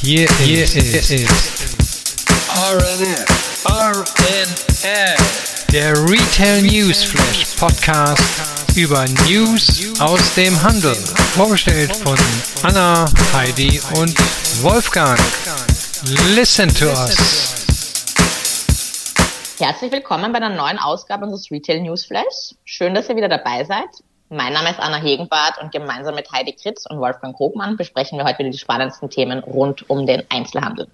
Hier, hier ist, RNF, RNF, der Retail News Flash Podcast über News aus dem Handel. Vorgestellt von Anna, Heidi und Wolfgang. Listen to us. Herzlich willkommen bei einer neuen Ausgabe unseres Retail News Flash. Schön, dass ihr wieder dabei seid. Mein Name ist Anna Hegenbart und gemeinsam mit Heidi Kritz und Wolfgang Krogmann besprechen wir heute wieder die spannendsten Themen rund um den Einzelhandel.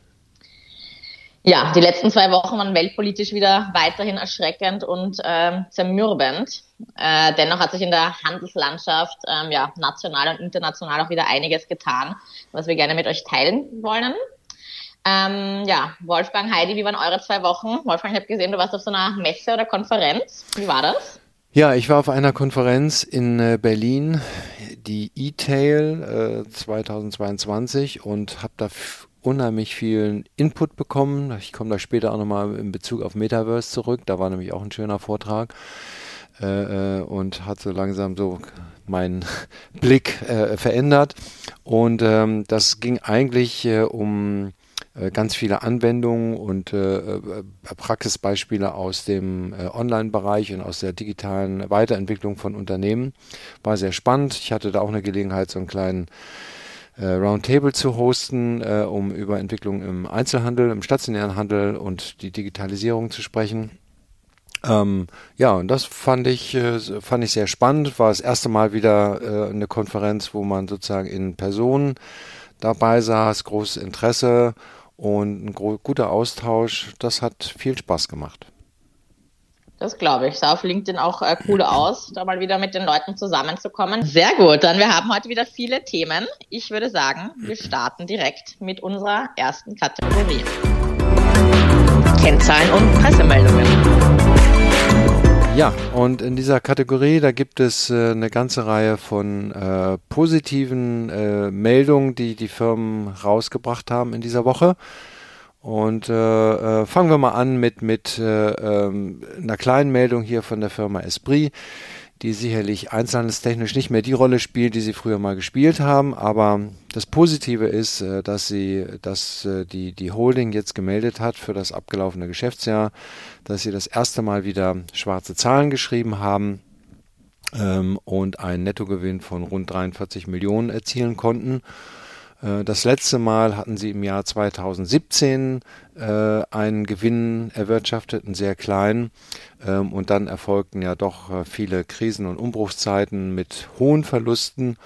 Ja, die letzten zwei Wochen waren weltpolitisch wieder weiterhin erschreckend und ähm, zermürbend. Äh, dennoch hat sich in der Handelslandschaft ähm, ja, national und international auch wieder einiges getan, was wir gerne mit euch teilen wollen. Ähm, ja, Wolfgang, Heidi, wie waren eure zwei Wochen? Wolfgang, ich habe gesehen, du warst auf so einer Messe oder Konferenz. Wie war das? Ja, ich war auf einer Konferenz in äh, Berlin, die E-Tail äh, 2022 und habe da unheimlich vielen Input bekommen. Ich komme da später auch nochmal in Bezug auf Metaverse zurück. Da war nämlich auch ein schöner Vortrag äh, äh und hat so langsam so meinen Blick äh, verändert. Und ähm, das ging eigentlich äh, um äh, ganz viele Anwendungen und äh, äh, Praxisbeispiele aus dem äh, Online-Bereich und aus der digitalen Weiterentwicklung von Unternehmen. War sehr spannend. Ich hatte da auch eine Gelegenheit, so einen kleinen äh, Roundtable zu hosten, äh, um über Entwicklung im Einzelhandel, im stationären Handel und die Digitalisierung zu sprechen. Ähm, ja, und das fand ich, äh, fand ich sehr spannend. War das erste Mal wieder äh, eine Konferenz, wo man sozusagen in Person dabei saß, großes Interesse und ein guter Austausch. Das hat viel Spaß gemacht. Das glaube ich. Sah auf LinkedIn auch äh, cool aus, da mal wieder mit den Leuten zusammenzukommen. Sehr gut, dann wir haben heute wieder viele Themen. Ich würde sagen, wir starten direkt mit unserer ersten Kategorie. Kennzahlen und Pressemeldungen. Ja, und in dieser Kategorie, da gibt es äh, eine ganze Reihe von äh, positiven äh, Meldungen, die die Firmen rausgebracht haben in dieser Woche. Und äh, äh, fangen wir mal an mit, mit äh, ähm, einer kleinen Meldung hier von der Firma Esprit die sicherlich einzelhandelstechnisch nicht mehr die Rolle spielt, die sie früher mal gespielt haben. Aber das Positive ist, äh, dass sie, dass äh, die, die Holding jetzt gemeldet hat für das abgelaufene Geschäftsjahr, dass sie das erste Mal wieder schwarze Zahlen geschrieben haben ähm, und einen Nettogewinn von rund 43 Millionen erzielen konnten. Äh, das letzte Mal hatten sie im Jahr 2017 äh, einen Gewinn erwirtschaftet, einen sehr kleinen. Ähm, und dann erfolgten ja doch äh, viele Krisen und Umbruchszeiten mit hohen Verlusten.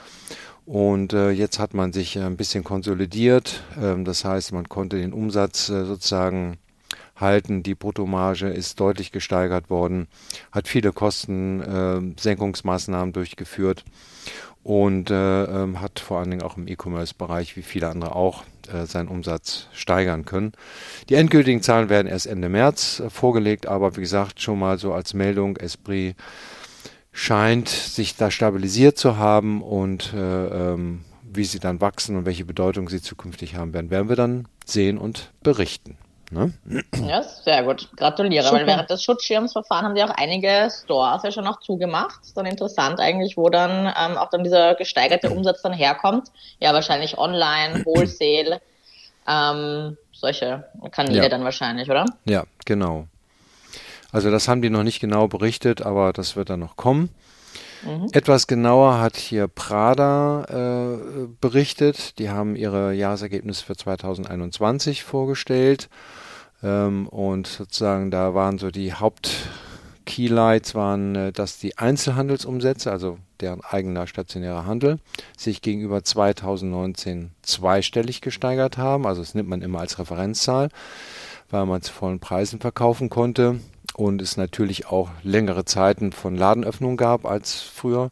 Und jetzt hat man sich ein bisschen konsolidiert. Ähm, das heißt, man konnte den Umsatz sozusagen halten. Die Bruttomarge ist deutlich gesteigert worden, hat viele Kostensenkungsmaßnahmen durchgeführt und äh, ähm, hat vor allen Dingen auch im E-Commerce-Bereich, wie viele andere auch, äh, seinen Umsatz steigern können. Die endgültigen Zahlen werden erst Ende März äh, vorgelegt, aber wie gesagt, schon mal so als Meldung, Esprit scheint sich da stabilisiert zu haben und äh, ähm, wie sie dann wachsen und welche Bedeutung sie zukünftig haben werden, werden wir dann sehen und berichten. Ne? Ja, sehr gut. Gratuliere. Super. Weil während des Schutzschirmsverfahrens haben die auch einige Stores ja schon noch zugemacht. Ist dann interessant eigentlich, wo dann ähm, auch dann dieser gesteigerte Umsatz dann herkommt. Ja, wahrscheinlich online, Wholesale, ähm, solche Kanäle ja. dann wahrscheinlich, oder? Ja, genau. Also das haben die noch nicht genau berichtet, aber das wird dann noch kommen. Mhm. Etwas genauer hat hier Prada äh, berichtet. Die haben ihre Jahresergebnisse für 2021 vorgestellt. Ähm, und sozusagen da waren so die Haupt-Keylights waren, äh, dass die Einzelhandelsumsätze, also deren eigener stationärer Handel, sich gegenüber 2019 zweistellig gesteigert haben. Also das nimmt man immer als Referenzzahl, weil man zu vollen Preisen verkaufen konnte und es natürlich auch längere Zeiten von Ladenöffnung gab als früher.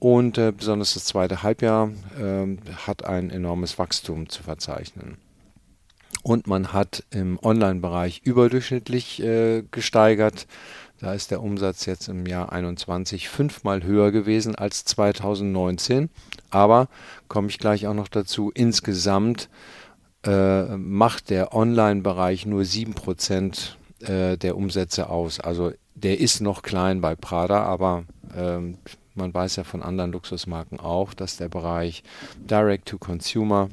Und äh, besonders das zweite Halbjahr äh, hat ein enormes Wachstum zu verzeichnen. Und man hat im Online-Bereich überdurchschnittlich äh, gesteigert. Da ist der Umsatz jetzt im Jahr 21 fünfmal höher gewesen als 2019. Aber komme ich gleich auch noch dazu, insgesamt äh, macht der Online-Bereich nur 7% äh, der Umsätze aus. Also der ist noch klein bei Prada, aber ähm, man weiß ja von anderen Luxusmarken auch, dass der Bereich Direct to Consumer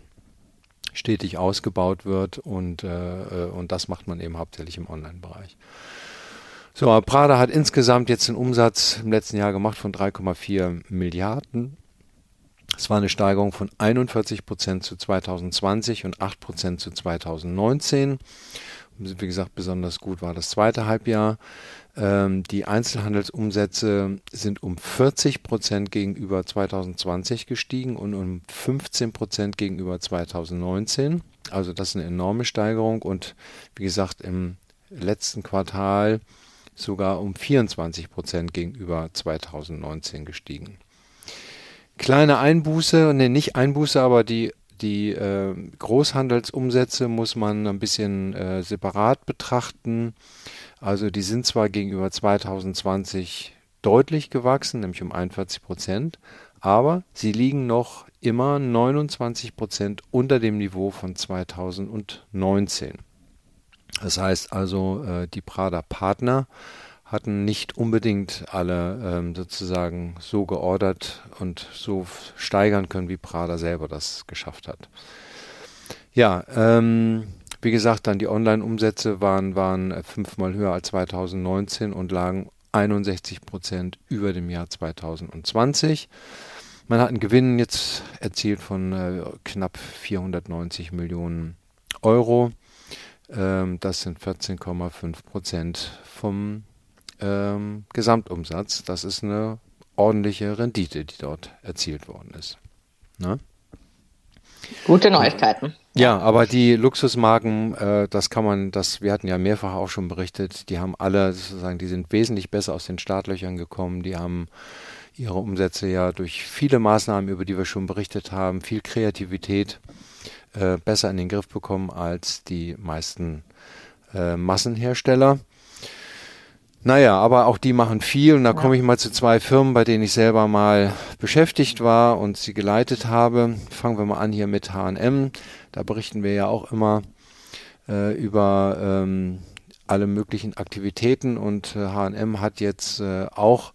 stetig ausgebaut wird und, äh, äh, und das macht man eben hauptsächlich im Online-Bereich. So, Prada hat insgesamt jetzt einen Umsatz im letzten Jahr gemacht von 3,4 Milliarden. Es war eine Steigerung von 41 Prozent zu 2020 und 8 Prozent zu 2019. Wie gesagt, besonders gut war das zweite Halbjahr. Ähm, die Einzelhandelsumsätze sind um 40 Prozent gegenüber 2020 gestiegen und um 15 Prozent gegenüber 2019. Also das ist eine enorme Steigerung und wie gesagt im letzten Quartal sogar um 24 Prozent gegenüber 2019 gestiegen. Kleine Einbuße, ne, nicht Einbuße, aber die die äh, Großhandelsumsätze muss man ein bisschen äh, separat betrachten. Also die sind zwar gegenüber 2020 deutlich gewachsen, nämlich um 41 Prozent, aber sie liegen noch immer 29 Prozent unter dem Niveau von 2019. Das heißt also, äh, die Prada Partner hatten nicht unbedingt alle ähm, sozusagen so geordert und so steigern können, wie Prada selber das geschafft hat. Ja, ähm, wie gesagt, dann die Online-Umsätze waren, waren fünfmal höher als 2019 und lagen 61 Prozent über dem Jahr 2020. Man hat einen Gewinn jetzt erzielt von äh, knapp 490 Millionen Euro. Ähm, das sind 14,5 Prozent vom ähm, Gesamtumsatz. Das ist eine ordentliche Rendite, die dort erzielt worden ist. Ne? Gute Neuigkeiten. Ja, aber die Luxusmarken, äh, das kann man, das, wir hatten ja mehrfach auch schon berichtet, die haben alle sozusagen, die sind wesentlich besser aus den Startlöchern gekommen, die haben ihre Umsätze ja durch viele Maßnahmen, über die wir schon berichtet haben, viel Kreativität äh, besser in den Griff bekommen als die meisten äh, Massenhersteller. Naja, aber auch die machen viel und da ja. komme ich mal zu zwei Firmen, bei denen ich selber mal beschäftigt war und sie geleitet habe. Fangen wir mal an hier mit H&M. Da berichten wir ja auch immer äh, über ähm, alle möglichen Aktivitäten und äh, H&M hat jetzt äh, auch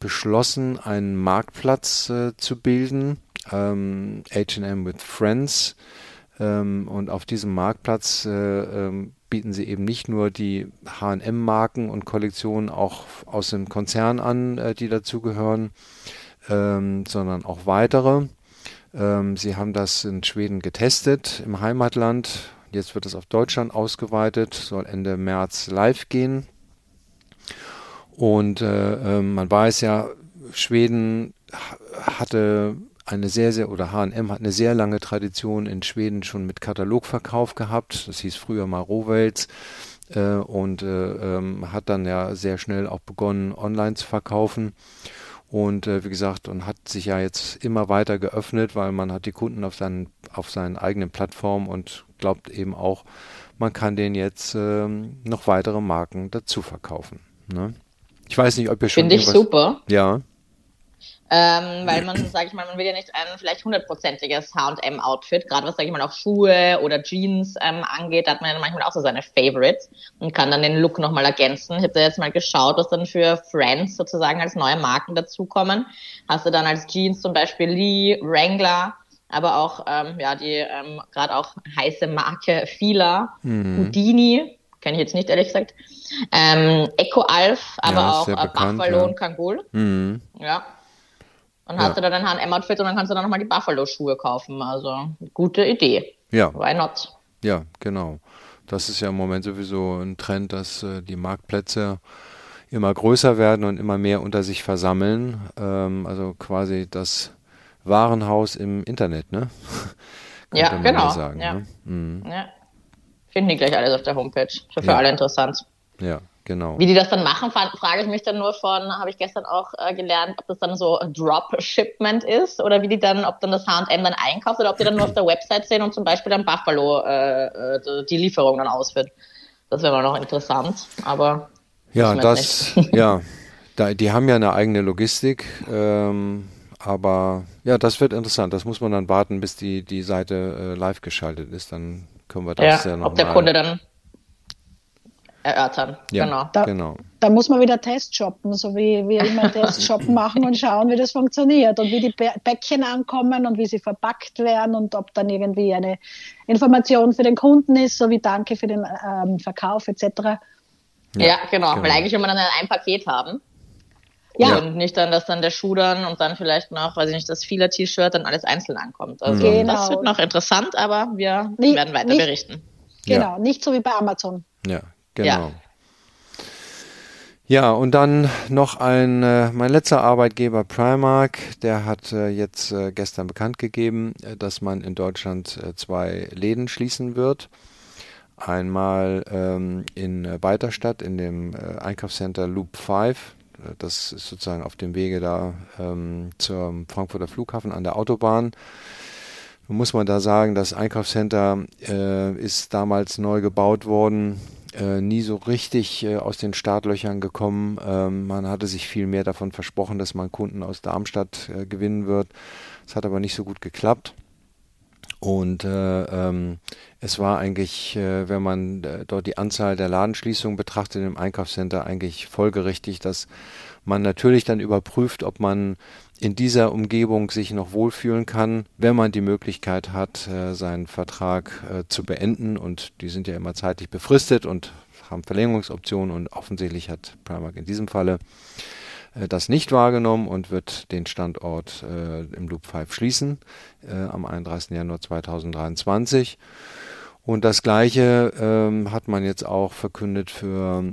beschlossen, einen Marktplatz äh, zu bilden, ähm, H&M with Friends. Ähm, und auf diesem Marktplatz äh, ähm, bieten sie eben nicht nur die H&M-Marken und Kollektionen auch aus dem Konzern an, äh, die dazugehören, ähm, sondern auch weitere. Ähm, sie haben das in Schweden getestet im Heimatland. Jetzt wird es auf Deutschland ausgeweitet, soll Ende März live gehen. Und äh, äh, man weiß ja, Schweden hatte eine sehr, sehr, oder H&M hat eine sehr lange Tradition in Schweden schon mit Katalogverkauf gehabt. Das hieß früher mal Rohwels äh, und äh, ähm, hat dann ja sehr schnell auch begonnen, online zu verkaufen. Und äh, wie gesagt, und hat sich ja jetzt immer weiter geöffnet, weil man hat die Kunden auf seinen, auf seinen eigenen Plattformen und glaubt eben auch, man kann denen jetzt ähm, noch weitere Marken dazu verkaufen. Ne? Ich weiß nicht, ob ihr schon. Finde ich super. Ja. Ähm, weil man, sage ich mal, man will ja nicht ein vielleicht hundertprozentiges H&M-Outfit, gerade was, sage ich mal, auch Schuhe oder Jeans ähm, angeht, da hat man ja manchmal auch so seine Favorites und kann dann den Look nochmal ergänzen. Ich habe da jetzt mal geschaut, was dann für Friends sozusagen als neue Marken dazukommen. Hast du dann als Jeans zum Beispiel Lee, Wrangler, aber auch ähm, ja die ähm, gerade auch heiße Marke Fila, mhm. Houdini, kenne ich jetzt nicht ehrlich gesagt, ähm, Eco Alf, aber ja, auch äh, Buffalo ja. und Kangol. Mhm. Ja. Und hast du dann ein H&M-Outfit und dann kannst du dann nochmal die Buffalo-Schuhe kaufen. Also, gute Idee. Ja. Why not? Ja, genau. Das ist ja im Moment sowieso ein Trend, dass äh, die Marktplätze immer größer werden und immer mehr unter sich versammeln. Ähm, also quasi das Warenhaus im Internet, ne? ja, genau. Sagen, ja. Ne? Mhm. ja. Finden die gleich alles auf der Homepage. Für, für ja. alle interessant. Ja, Genau. Wie die das dann machen, frage ich mich dann nur von, habe ich gestern auch äh, gelernt, ob das dann so Drop-Shipment ist oder wie die dann, ob dann das H&M dann einkauft oder ob die dann nur auf der Website sehen und zum Beispiel dann Buffalo äh, äh die Lieferung dann ausführt. Das wäre mal noch interessant, aber ja, das, ja, da, die haben ja eine eigene Logistik, ähm, aber ja, das wird interessant. Das muss man dann warten, bis die die Seite äh, live geschaltet ist. Dann können wir das ja, ja noch ob der Kunde dann erörtern. Ja, genau. Da, genau. da muss man wieder Test shoppen, so wie wir immer Test shoppen machen und schauen, wie das funktioniert und wie die Päckchen ankommen und wie sie verpackt werden und ob dann irgendwie eine Information für den Kunden ist, so wie Danke für den ähm, Verkauf etc. Ja, genau. genau. Weil eigentlich will man dann ein Paket haben. Ja. Und nicht dann, dass dann der Schuh dann und dann vielleicht noch, weiß ich nicht, das Fila-T-Shirt dann alles einzeln ankommt. Also Genau. das wird noch interessant, aber wir Nicht- werden weiter nicht- berichten. Genau, nicht so wie bei Amazon. Ja, genau. Ja. Ja, und dann noch ein, äh, mein letzter Arbeitgeber Primark, der hat äh, jetzt äh, gestern bekannt gegeben, äh, dass man in Deutschland äh, zwei Läden schließen wird. Einmal ähm, in äh, Weiterstadt in dem äh, Einkaufscenter Loop 5. Äh, Das ist sozusagen auf dem Wege da ähm, zum Frankfurter Flughafen an der Autobahn. Muss man da sagen, das Einkaufscenter äh, ist damals neu gebaut worden, äh, nie so richtig äh, aus den Startlöchern gekommen. Ähm, man hatte sich viel mehr davon versprochen, dass man Kunden aus Darmstadt äh, gewinnen wird. Es hat aber nicht so gut geklappt. Und äh, ähm, es war eigentlich, äh, wenn man dort die Anzahl der Ladenschließungen betrachtet im Einkaufscenter, eigentlich folgerichtig, dass man natürlich dann überprüft, ob man in dieser Umgebung sich noch wohlfühlen kann, wenn man die Möglichkeit hat, äh, seinen Vertrag äh, zu beenden. Und die sind ja immer zeitlich befristet und haben Verlängerungsoptionen. Und offensichtlich hat Primark in diesem Falle äh, das nicht wahrgenommen und wird den Standort im Loop 5 schließen am 31. Januar 2023. Und das Gleiche ähm, hat man jetzt auch verkündet für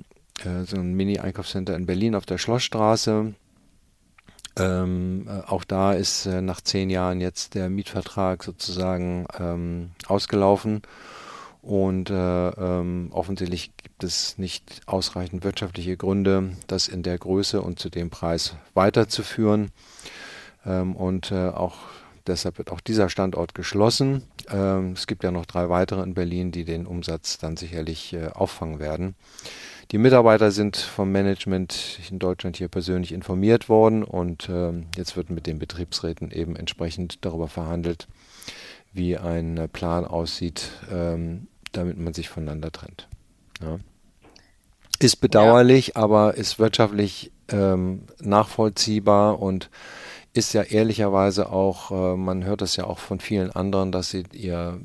so ein Mini-Einkaufscenter in Berlin auf der Schlossstraße. Ähm, äh, auch da ist äh, nach zehn Jahren jetzt der Mietvertrag sozusagen ähm, ausgelaufen. Und äh, ähm, offensichtlich gibt es nicht ausreichend wirtschaftliche Gründe, das in der Größe und zu dem Preis weiterzuführen. Ähm, und äh, auch deshalb wird auch dieser Standort geschlossen. Ähm, es gibt ja noch drei weitere in Berlin, die den Umsatz dann sicherlich äh, auffangen werden. Die Mitarbeiter sind vom Management in Deutschland hier persönlich informiert worden und ähm, jetzt wird mit den Betriebsräten eben entsprechend darüber verhandelt, wie ein äh, Plan aussieht, ähm, damit man sich voneinander trennt. Ja. Ist bedauerlich, aber ist wirtschaftlich nachvollziehbar und ist ja ehrlicherweise auch, äh, man hört das ja auch von vielen anderen, dass sie ihr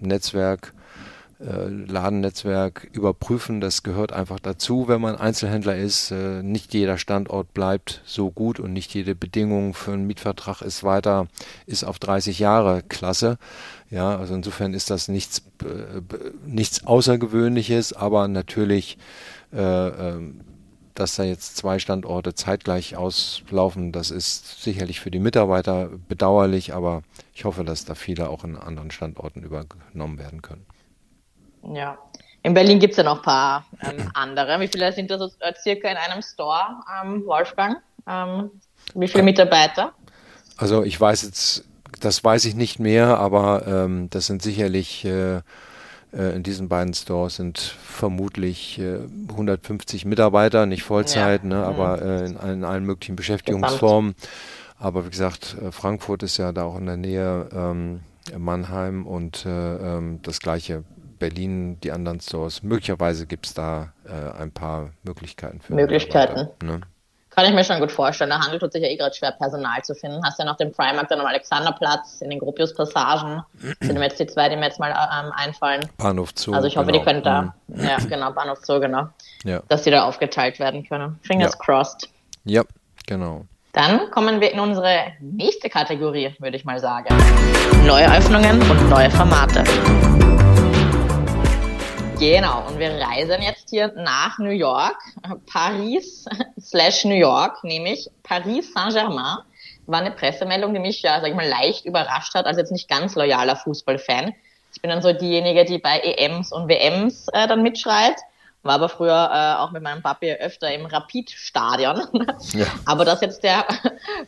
Netzwerk, äh, Ladennetzwerk überprüfen. Das gehört einfach dazu, wenn man Einzelhändler ist. Äh, nicht jeder Standort bleibt so gut und nicht jede Bedingung für einen Mietvertrag ist weiter, ist auf 30 Jahre klasse. Ja, also insofern ist das nichts, nichts Außergewöhnliches, aber natürlich äh, ähm, dass da jetzt zwei Standorte zeitgleich auslaufen, das ist sicherlich für die Mitarbeiter bedauerlich, aber ich hoffe, dass da viele auch in anderen Standorten übernommen werden können. Ja. In Berlin gibt es ja noch ein paar ähm, andere. Wie viele sind da so äh, circa in einem Store, ähm, Wolfgang? Ähm, wie viele Mitarbeiter? Also ich weiß jetzt, das weiß ich nicht mehr, aber ähm, das sind sicherlich äh, in diesen beiden Stores sind vermutlich äh, 150 Mitarbeiter, nicht Vollzeit, Ja. ne, aber äh, in, allen- in allen möglichen Beschäftigungsformen. Aber wie gesagt, äh, Frankfurt ist ja da auch in der Nähe, ähm, Mannheim und äh, ähm, das gleiche Berlin, die anderen Stores. Möglicherweise gibt es da äh, ein paar Möglichkeiten für Möglichkeiten. Ne? Kann ich mir schon gut vorstellen. Der Handel tut sich ja eh gerade schwer, Personal zu finden. Hast ja noch den Primark dann am Alexanderplatz, in den Gropius-Passagen. sind mir jetzt die zwei, die mir jetzt mal ähm, einfallen. Bahnhof Zoo. Also ich hoffe, genau. die können da, ja genau, Bahnhof Zoo, genau, Mhm. Ja. dass die da aufgeteilt werden können. Fingers Ja. crossed. ja, genau. Dann kommen wir in unsere nächste Kategorie, würde ich mal sagen. Neue Öffnungen und neue Formate. Genau, und wir reisen jetzt hier nach New York, Paris slash New York, nämlich Paris Saint-Germain. War eine Pressemeldung, die mich ja, sag ich mal, leicht überrascht hat, als jetzt nicht ganz loyaler Fußballfan. Ich bin dann so diejenige, die bei EMs und WMs äh, dann mitschreit. War aber früher äh, auch mit meinem Papi öfter im Rapid-Stadion. Ja. Aber dass jetzt der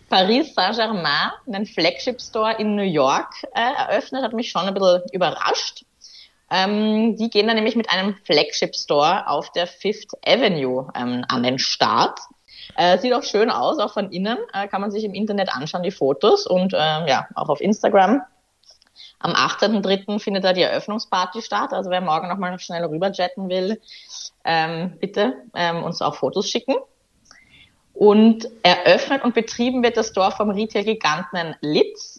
Paris Saint-Germain einen Flagship-Store in New York äh, eröffnet, hat mich schon ein bisschen überrascht. Ähm, die gehen dann nämlich mit einem Flagship-Store auf der Fifth Avenue ähm, an den Start. Äh, sieht auch schön aus, auch von innen. Äh, kann man sich im Internet anschauen, die Fotos und ähm, ja, auch auf Instagram. Am 18.03. findet da die Eröffnungsparty statt. Also wer morgen nochmal schnell rüberjetten will, ähm, bitte ähm, uns auch Fotos schicken. Und eröffnet und betrieben wird das Store vom Retail-Giganten Litz.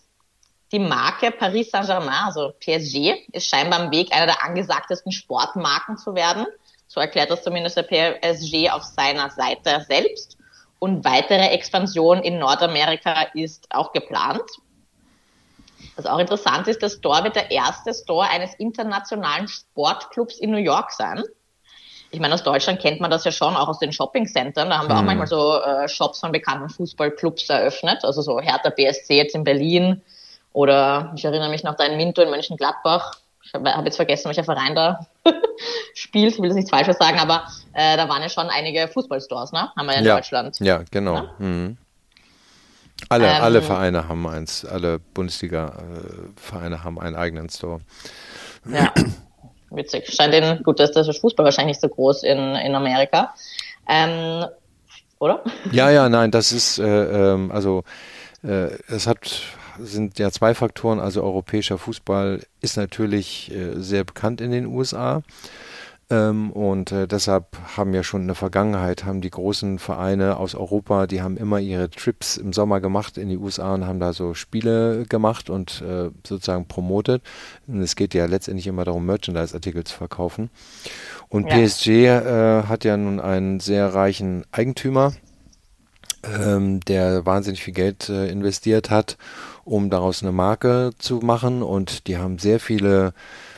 Die Marke Paris Saint-Germain, also PSG, ist scheinbar am Weg, einer der angesagtesten Sportmarken zu werden. So erklärt das zumindest der PSG auf seiner Seite selbst. Und weitere Expansion in Nordamerika ist auch geplant. Was auch interessant ist, der Store wird der erste Store eines internationalen Sportclubs in New York sein. Ich meine, aus Deutschland kennt man das ja schon, auch aus den Shoppingcentern. Da haben wir mhm. auch manchmal so äh, Shops von bekannten Fußballclubs eröffnet. Also so Hertha BSC jetzt in Berlin oder ich erinnere mich noch da in Minto in Mönchengladbach. Ich habe hab jetzt vergessen, welcher Verein da spielt. Ich will jetzt nichts Falsches sagen, aber äh, da waren ja schon einige Fußballstores, ne? Haben wir ja in ja, Deutschland. Ja, genau. Ja? Mhm. Alle, ähm, alle Vereine haben eins, alle Bundesliga-Vereine haben einen eigenen Store. Ja, witzig. Scheint den, gut, dass das Fußball wahrscheinlich nicht so groß in, in Amerika. Ähm, oder? Ja, ja, nein, das ist, äh, ähm, also äh, es hat sind ja zwei Faktoren. Also europäischer Fußball ist natürlich äh, sehr bekannt in den USA. Ähm, und äh, deshalb haben ja schon in der Vergangenheit, haben die großen Vereine aus Europa, die haben immer ihre Trips im Sommer gemacht in die USA und haben da so Spiele gemacht und äh, sozusagen promotet. Und es geht ja letztendlich immer darum, Merchandise-Artikel zu verkaufen. Und ja. PSG äh, hat ja nun einen sehr reichen Eigentümer, ähm, der wahnsinnig viel Geld äh, investiert hat, um daraus eine Marke zu machen. Und die haben sehr viele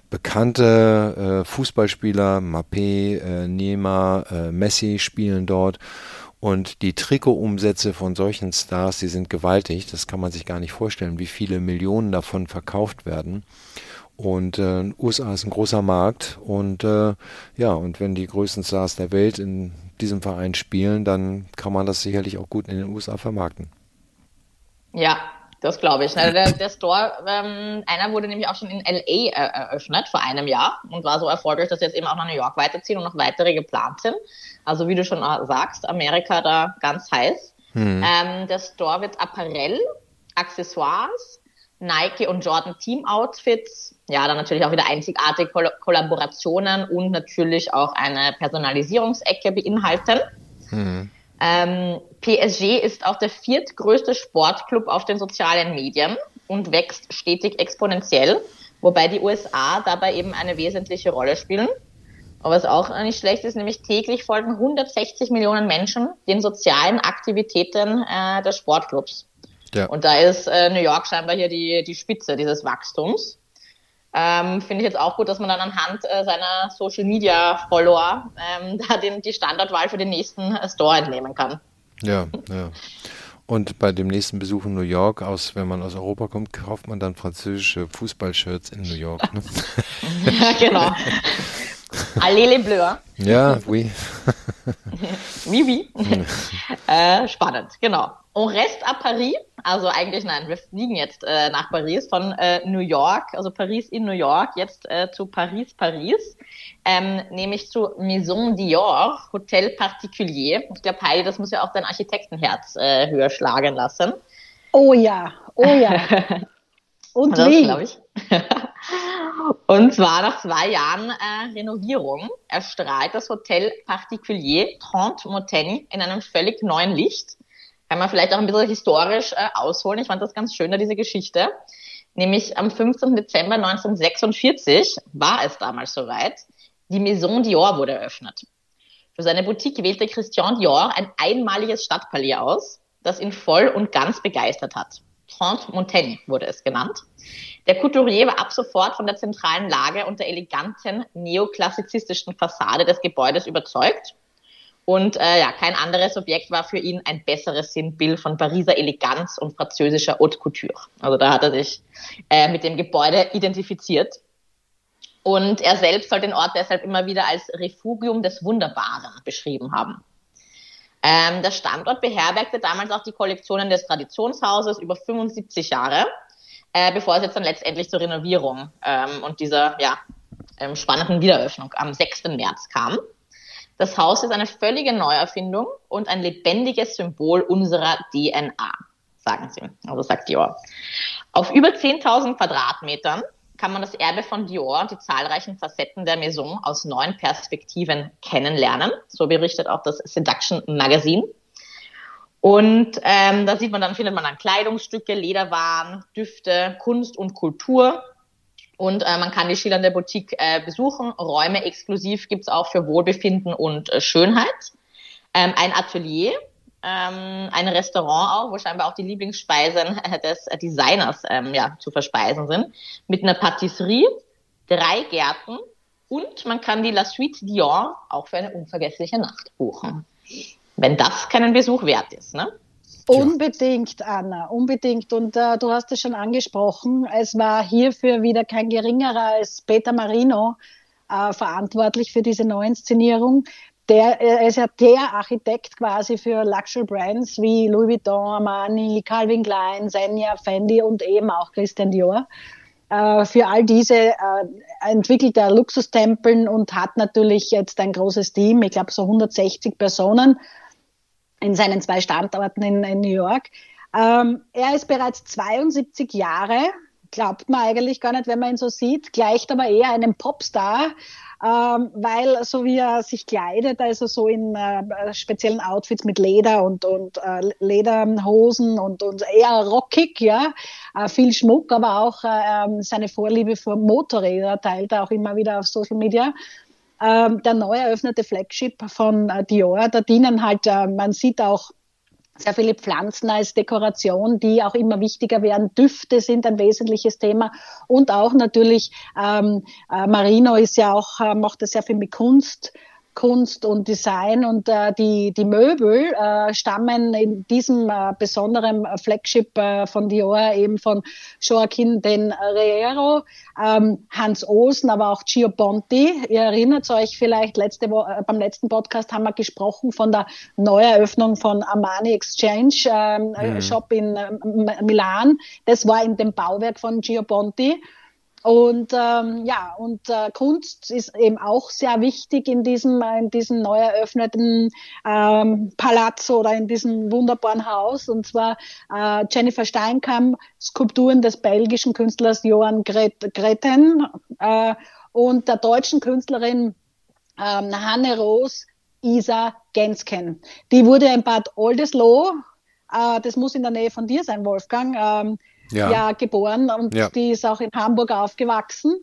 bekannte äh, Fußballspieler, Mappé, äh, Neymar, äh, Messi spielen dort. Und die Trikotumsätze von solchen Stars, die sind gewaltig. Das kann man sich gar nicht vorstellen, wie viele Millionen davon verkauft werden. Und äh, USA ist ein großer Markt. Und äh, ja, und wenn die größten Stars der Welt in diesem Verein spielen, dann kann man das sicherlich auch gut in den USA vermarkten. Ja, das glaube ich. Der, der Store, ähm, einer wurde nämlich auch schon in LA eröffnet vor einem Jahr und war so erfolgreich, dass sie jetzt eben auch nach New York weiterziehen und noch weitere geplant sind. Also wie du schon sagst, Amerika da ganz heiß. Hm. Ähm, der Store wird Apparell, Accessoires, Nike und Jordan Team Outfits, ja, dann natürlich auch wieder einzigartige Koll Kollaborationen und natürlich auch eine Personalisierungsecke beinhalten. Hm. Ähm, PSG ist auch der viertgrößte Sportclub auf den sozialen Medien und wächst stetig exponentiell, wobei die USA dabei eben eine wesentliche Rolle spielen. Aber was auch nicht schlecht ist, nämlich täglich folgen 160 Millionen Menschen den sozialen Aktivitäten äh, des Sportclubs. Ja. Und da ist äh, New York scheinbar hier die, die Spitze dieses Wachstums. Ähm, Finde ich jetzt auch gut, dass man dann anhand äh, seiner Social Media Follower ähm, da den, die Standortwahl für den nächsten äh, Store entnehmen kann. Ja, ja. Und bei dem nächsten Besuch in New York, aus, wenn man aus Europa kommt, kauft man dann französische Fußballshirts in New York. Ne? ja, genau. Allez les Bleus. Ja, oui. oui, oui. äh, spannend, genau. On reste à Paris. Also eigentlich nein, wir fliegen jetzt äh, nach Paris von äh, New York, also Paris in New York, jetzt äh, zu Paris, Paris, ähm, nämlich zu Maison Dior, Hotel Particulier. Ich glaube, Heidi, das muss ja auch dein Architektenherz äh, höher schlagen lassen. Oh ja, oh ja. Und das, wie? ich. Und zwar nach zwei Jahren äh, Renovierung erstrahlt das Hotel Particulier Trente Montaigne in einem völlig neuen Licht. Kann man vielleicht auch ein bisschen historisch äh, ausholen. Ich fand das ganz schön, diese Geschichte. Nämlich am 15. Dezember 1946 war es damals soweit. Die Maison Dior wurde eröffnet. Für seine Boutique wählte Christian Dior ein einmaliges Stadtpalais aus, das ihn voll und ganz begeistert hat. Trente Montaigne wurde es genannt. Der Couturier war ab sofort von der zentralen Lage und der eleganten neoklassizistischen Fassade des Gebäudes überzeugt. Und äh, ja, kein anderes Objekt war für ihn ein besseres Sinnbild von Pariser Eleganz und französischer Haute Couture. Also da hat er sich äh, mit dem Gebäude identifiziert. Und er selbst soll den Ort deshalb immer wieder als Refugium des Wunderbaren beschrieben haben. Ähm, der Standort beherbergte damals auch die Kollektionen des Traditionshauses über 75 Jahre, äh, bevor es jetzt dann letztendlich zur Renovierung ähm, und dieser ja, ähm, spannenden Wiedereröffnung am 6. März kam. Das Haus ist eine völlige Neuerfindung und ein lebendiges Symbol unserer DNA, sagen sie. Also sagt Dior. Auf über 10.000 Quadratmetern kann man das Erbe von Dior die zahlreichen Facetten der Maison aus neuen Perspektiven kennenlernen. So berichtet auch das Seduction Magazine. Und ähm, da sieht man dann, findet man dann Kleidungsstücke, Lederwaren, Düfte, Kunst und Kultur. Und äh, man kann die schillernde Boutique äh, besuchen. Räume exklusiv gibt's auch für Wohlbefinden und äh, Schönheit. Ähm, ein Atelier, ähm, ein Restaurant auch, wo scheinbar auch die Lieblingsspeisen des Designers ähm, ja, zu verspeisen sind. Mit einer Patisserie, drei Gärten und man kann die La Suite Dion auch für eine unvergessliche Nacht buchen. Wenn das keinen Besuch wert ist, ne? Unbedingt, Anna, unbedingt. Und äh, du hast es schon angesprochen, es war hierfür wieder kein geringerer als Peter Marino äh, verantwortlich für diese Neuinszenierung. Der er ist ja der Architekt quasi für Luxury Brands wie Louis Vuitton, Armani, Calvin Klein, Senja, Fendi und eben auch Christian Dior. Äh, für all diese äh, entwickelt er Luxustempeln und hat natürlich jetzt ein großes Team, ich glaube so 160 Personen in seinen zwei Standorten in, in New York. Ähm, er ist bereits 72 Jahre, glaubt man eigentlich gar nicht, wenn man ihn so sieht, gleicht aber eher einem Popstar, ähm, weil so wie er sich kleidet, also so in äh, speziellen Outfits mit Leder und, und äh, Lederhosen und, und eher rockig, ja, äh, viel Schmuck, aber auch äh, seine Vorliebe für Motorräder teilt er auch immer wieder auf Social Media. Ähm, der neu eröffnete Flagship von äh, Dior, da dienen halt, äh, man sieht auch sehr viele Pflanzen als Dekoration, die auch immer wichtiger werden. Düfte sind ein wesentliches Thema und auch natürlich ähm, äh, Marino ist ja auch äh, macht das sehr viel mit Kunst Kunst und Design und äh, die, die Möbel äh, stammen in diesem äh, besonderen Flagship äh, von Dior eben von Joaquin Den Riero, ähm, Hans Osen, aber auch Gio Ponti. Ihr erinnert euch vielleicht, letzte Wo äh, beim letzten Podcast haben wir gesprochen von der Neueröffnung von Armani Exchange ähm, mhm. Shop in äh, Milan. Das war in dem Bauwerk von Gio Ponti. Und ähm, ja, und äh, Kunst ist eben auch sehr wichtig in diesem, in diesem neu eröffneten ähm, Palazzo oder in diesem wunderbaren Haus. Und zwar äh, Jennifer Steinkamp, Skulpturen des belgischen Künstlers Johann Gret Greten äh, und der deutschen Künstlerin ähm, Hanne Roos Isa Gensken. Die wurde in Bad Oldesloe, äh, das muss in der Nähe von dir sein, Wolfgang, ähm, ja. ja geboren und ja. die ist auch in Hamburg aufgewachsen.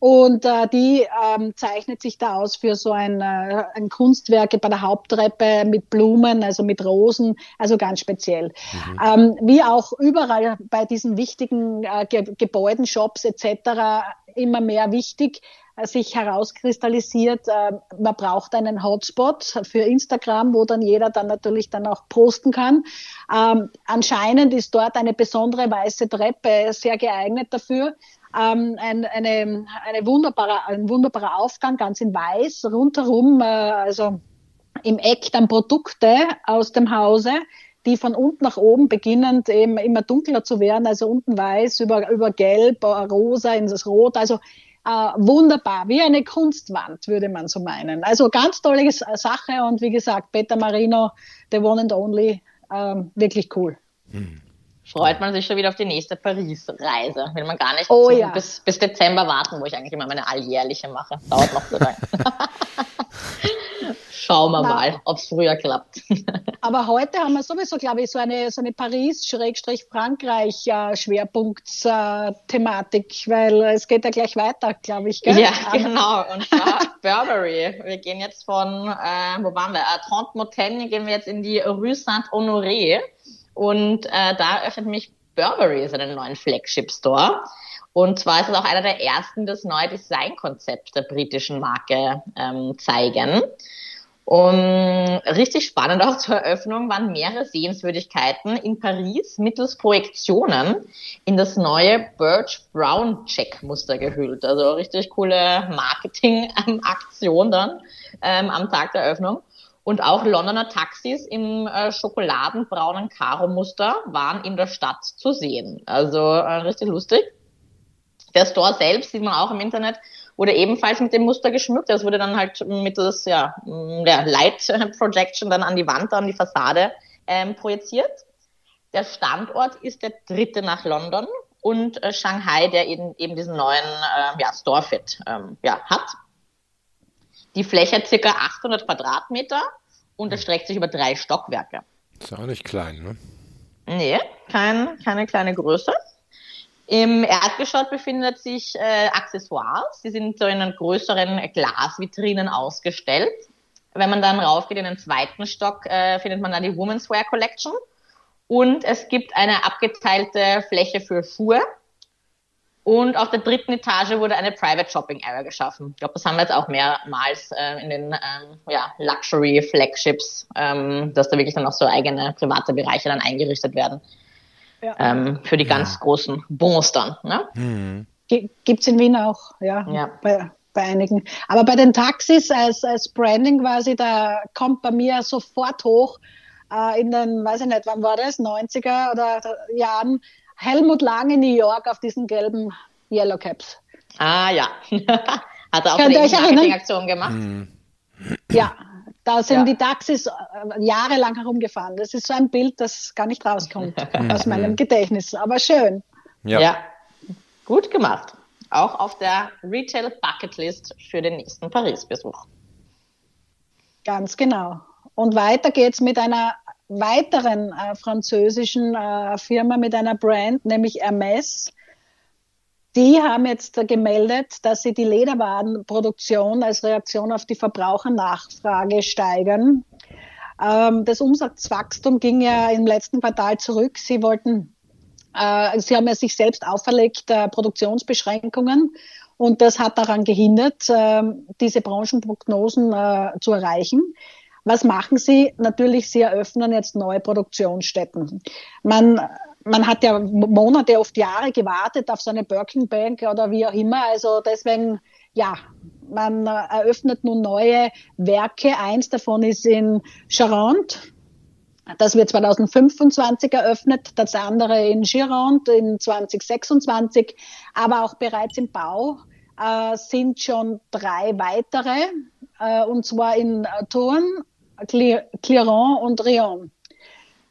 Und äh, die ähm, zeichnet sich da aus für so ein, äh, ein Kunstwerk bei der Haupttreppe mit Blumen, also mit Rosen, also ganz speziell. Mhm. Ähm, wie auch überall bei diesen wichtigen äh, Ge Gebäuden, Shops etc. immer mehr wichtig, äh, sich herauskristallisiert, äh, man braucht einen Hotspot für Instagram, wo dann jeder dann natürlich dann auch posten kann. Ähm, anscheinend ist dort eine besondere weiße Treppe sehr geeignet dafür. Ähm, ein, eine, eine wunderbare, ein wunderbarer Aufgang, ganz in weiß, rundherum, äh, also im Eck dann Produkte aus dem Hause, die von unten nach oben beginnend eben immer dunkler zu werden, also unten weiß, über, über gelb, rosa, in das Rot, also äh, wunderbar, wie eine Kunstwand, würde man so meinen. Also ganz tolle Sache und wie gesagt, Peter Marino, the one and only, ähm, wirklich cool. Hm. Freut man sich schon wieder auf die nächste Paris-Reise. Will man gar nicht oh, ja. bis, bis Dezember warten, wo ich eigentlich immer meine alljährliche mache. Dauert noch so lange. Schauen wir Na, mal, ob es früher klappt. aber heute haben wir sowieso, glaube ich, so eine, so eine Paris-Frankreich-Schwerpunkt-Thematik, weil es geht ja gleich weiter, glaube ich. Gell? Ja, genau. Und zwar Burberry. Wir gehen jetzt von, äh, wo waren wir? Äh, Trente Montaigne gehen wir jetzt in die Rue Saint-Honoré. Und äh, da öffnet mich Burberry seinen neuen Flagship-Store. Und zwar ist es auch einer der ersten, das neue Designkonzept der britischen Marke ähm, zeigen. Und richtig spannend auch zur Eröffnung waren mehrere Sehenswürdigkeiten in Paris mittels Projektionen in das neue Birch Brown Check Muster gehüllt. Also richtig coole Marketing-Aktion dann ähm, am Tag der Eröffnung. Und auch Londoner Taxis im äh, schokoladenbraunen Karo-Muster waren in der Stadt zu sehen. Also äh, richtig lustig. Der Store selbst sieht man auch im Internet wurde ebenfalls mit dem Muster geschmückt. Das wurde dann halt mittels ja, ja, Light Projection dann an die Wand, an die Fassade ähm, projiziert. Der Standort ist der dritte nach London und äh, Shanghai, der eben, eben diesen neuen äh, ja, Storefit ähm, ja, hat. Die Fläche hat circa 800 Quadratmeter und erstreckt sich über drei Stockwerke. Ist auch nicht klein, ne? Nee, kein, keine kleine Größe. Im Erdgeschoss befindet sich äh, Accessoires. Die sind so in größeren Glasvitrinen ausgestellt. Wenn man dann raufgeht in den zweiten Stock, äh, findet man dann die Women's Wear Collection. Und es gibt eine abgeteilte Fläche für Schuhe. Und auf der dritten Etage wurde eine Private Shopping Area geschaffen. Ich glaube, das haben wir jetzt auch mehrmals äh, in den ähm, ja, Luxury Flagships, ähm, dass da wirklich dann auch so eigene private Bereiche dann eingerichtet werden. Ja. Ähm, für die ganz ja. großen Bons dann. Ne? Mhm. Gibt es in Wien auch, ja. ja. Bei, bei einigen. Aber bei den Taxis als, als Branding quasi, da kommt bei mir sofort hoch, äh, in den, weiß ich nicht, wann war das, 90er oder Jahren, Helmut Lang in New York auf diesen gelben Yellow Caps. Ah ja. Hat er auch Könnt eine Marketingaktion gemacht? Mhm. Ja, da sind ja. die Taxis äh, jahrelang herumgefahren. Das ist so ein Bild, das gar nicht rauskommt aus meinem Gedächtnis, aber schön. Ja. ja. gut gemacht. Auch auf der Retail Bucketlist für den nächsten Paris-Besuch. Ganz genau. Und weiter geht's mit einer weiteren äh, französischen äh, Firma, mit einer Brand, nämlich Hermes. Die haben jetzt gemeldet, dass sie die Lederwarenproduktion als Reaktion auf die Verbrauchernachfrage steigern. Ähm, das Umsatzwachstum ging ja im letzten Quartal zurück. Sie wollten, äh, sie haben ja sich selbst auferlegt äh, Produktionsbeschränkungen und das hat daran gehindert, äh, diese Branchenprognosen äh, zu erreichen. Was machen sie? Natürlich, sie eröffnen jetzt neue Produktionsstätten. Man man hat ja Monate, oft Jahre gewartet auf so eine Birkin Bank oder wie auch immer. Also deswegen, ja, man eröffnet nun neue Werke. Eins davon ist in Charente. Das wird 2025 eröffnet, das andere in Gironde in 2026, aber auch bereits im Bau äh, sind schon drei weitere, äh, und zwar in Tourne, Clermont und Rion.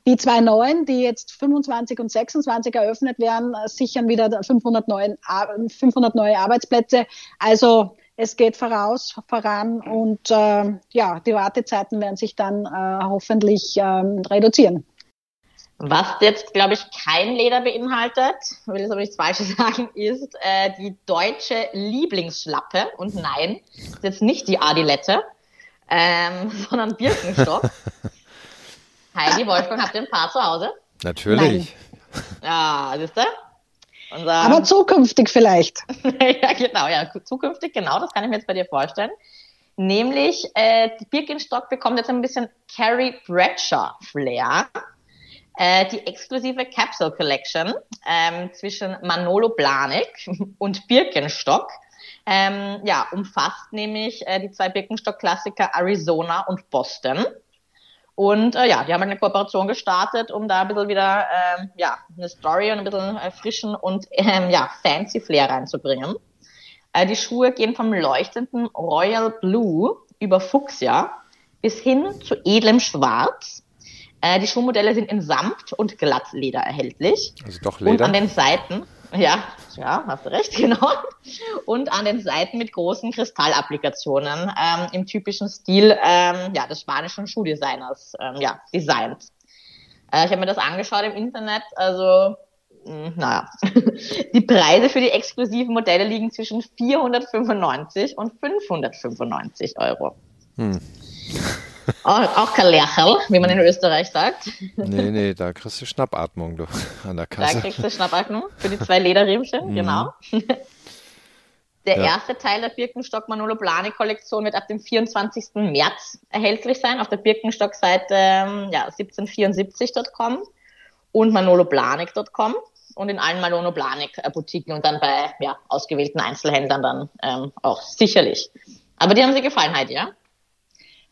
Die zwei neuen, die jetzt 25 und 26 eröffnet werden, äh, sichern wieder 500, neuen, 500 neue Arbeitsplätze. Also es geht voraus, voran und äh, ja, die Wartezeiten werden sich dann äh, hoffentlich ähm, reduzieren. Was jetzt, glaube ich, kein Leder beinhaltet, will jetzt aber nichts Falsches sagen, ist äh, die deutsche Lieblingsschlappe. Und nein, ist jetzt nicht die Adilette, ähm, sondern Birkenstock. Heidi, Wolfgang, habt ihr ein Paar zu Hause? Natürlich. Nein. Ja, siehst du? Unser Aber zukünftig vielleicht. ja, genau, ja, zukünftig, genau, das kann ich mir jetzt bei dir vorstellen. Nämlich, äh, Birkenstock bekommt jetzt ein bisschen Carrie Bradshaw Flair. Äh, die exklusive Capsule Collection ähm, zwischen Manolo Blahnik und Birkenstock. Ähm, ja, umfasst nämlich äh, die zwei Birkenstock-Klassiker Arizona und Boston. Und äh, ja, die haben eine Kooperation gestartet, um da ein bisschen wieder äh, ja, eine Story und ein bisschen äh, frischen und ähm, ja, fancy Flair reinzubringen. Äh, die Schuhe gehen vom leuchtenden Royal Blue über Fuchsia bis hin zu edlem Schwarz. Äh, die Schuhmodelle sind in Samt und Glattleder erhältlich. Also doch Leder. Und an den Seiten ja, ja, hast recht, genau. Und an den Seiten mit großen Kristallapplikationen ähm, im typischen Stil ähm, ja, des spanischen Schuhdesigners ähm, ja, designt. Äh, ich habe mir das angeschaut im Internet, also mh, hm, naja. die Preise für die exklusiven Modelle liegen zwischen 495 und 595 Euro. Hm. Auch, auch kein Lächerl, wie man in Österreich sagt. Nee, nee, da kriegst du Schnappatmung du, an der Kasse. Da kriegst du Schnappatmung für die zwei Lederriemchen, mhm. genau. Der ja. erste Teil der Birkenstock Manolo Blahnik Kollektion wird ab dem 24. März erhältlich sein auf der Birkenstock-Seite ähm, ja, 1774.com und manoloblanik.com und in allen Manolo Blahnik Boutiquen und dann bei ja, ausgewählten Einzelhändlern dann ähm, auch sicherlich. Aber die haben sie gefallen heute, ja?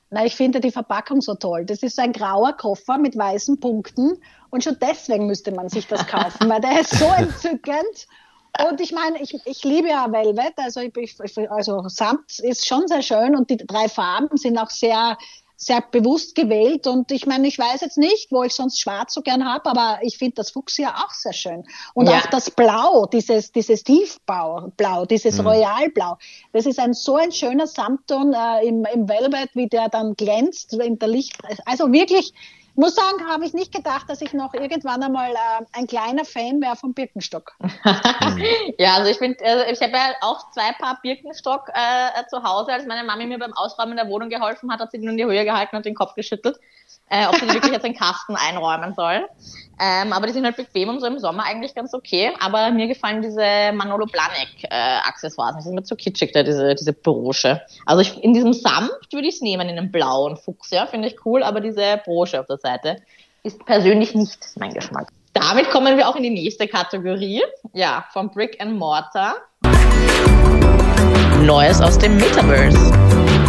Na, ich finde die Verpackung so toll. Das ist ein grauer Koffer mit weißen Punkten und schon deswegen müsste man sich das kaufen, weil der ist so entzückend. Und ich meine, ich, ich liebe ja Velvet, also, ich, also Samt ist schon sehr schön und die drei Farben sind auch sehr sehr bewusst gewählt. Und ich meine, ich weiß jetzt nicht, wo ich sonst schwarz so gern habe, aber ich finde das Fuchsia auch sehr schön. Und ja. auch das Blau, dieses, dieses Tiefblau, Blau, dieses mhm. Royalblau. Das ist ein so ein schöner Samtton äh, im, im Velvet, wie der dann glänzt in der Licht. Also wirklich, muss sagen, habe ich nicht gedacht, dass ich noch irgendwann einmal äh, ein kleiner Fan wäre vom Birkenstock. ja, also ich finde, also ich habe ja auch zwei Paar Birkenstock äh, zu Hause. Als meine Mami mir beim Ausräumen der Wohnung geholfen hat, hat sie die nur in die Höhe gehalten und den Kopf geschüttelt äh, ob sie die wirklich jetzt in Kasten einräumen soll. Ähm, aber die sind halt bequem und so im Sommer eigentlich ganz okay. Aber mir gefallen diese Manolo Blahnik äh, Accessoires. Das ist mir zu kitschig, da, diese, diese Brosche. Also ich, in diesem Samt würde ich es nehmen, in einem blauen Fuchs, ja, finde ich cool. Aber diese Brosche auf der Seite ist persönlich nicht mein Geschmack. Damit kommen wir auch in die nächste Kategorie. Ja, von Brick and Mortar. Neues aus dem Metaverse.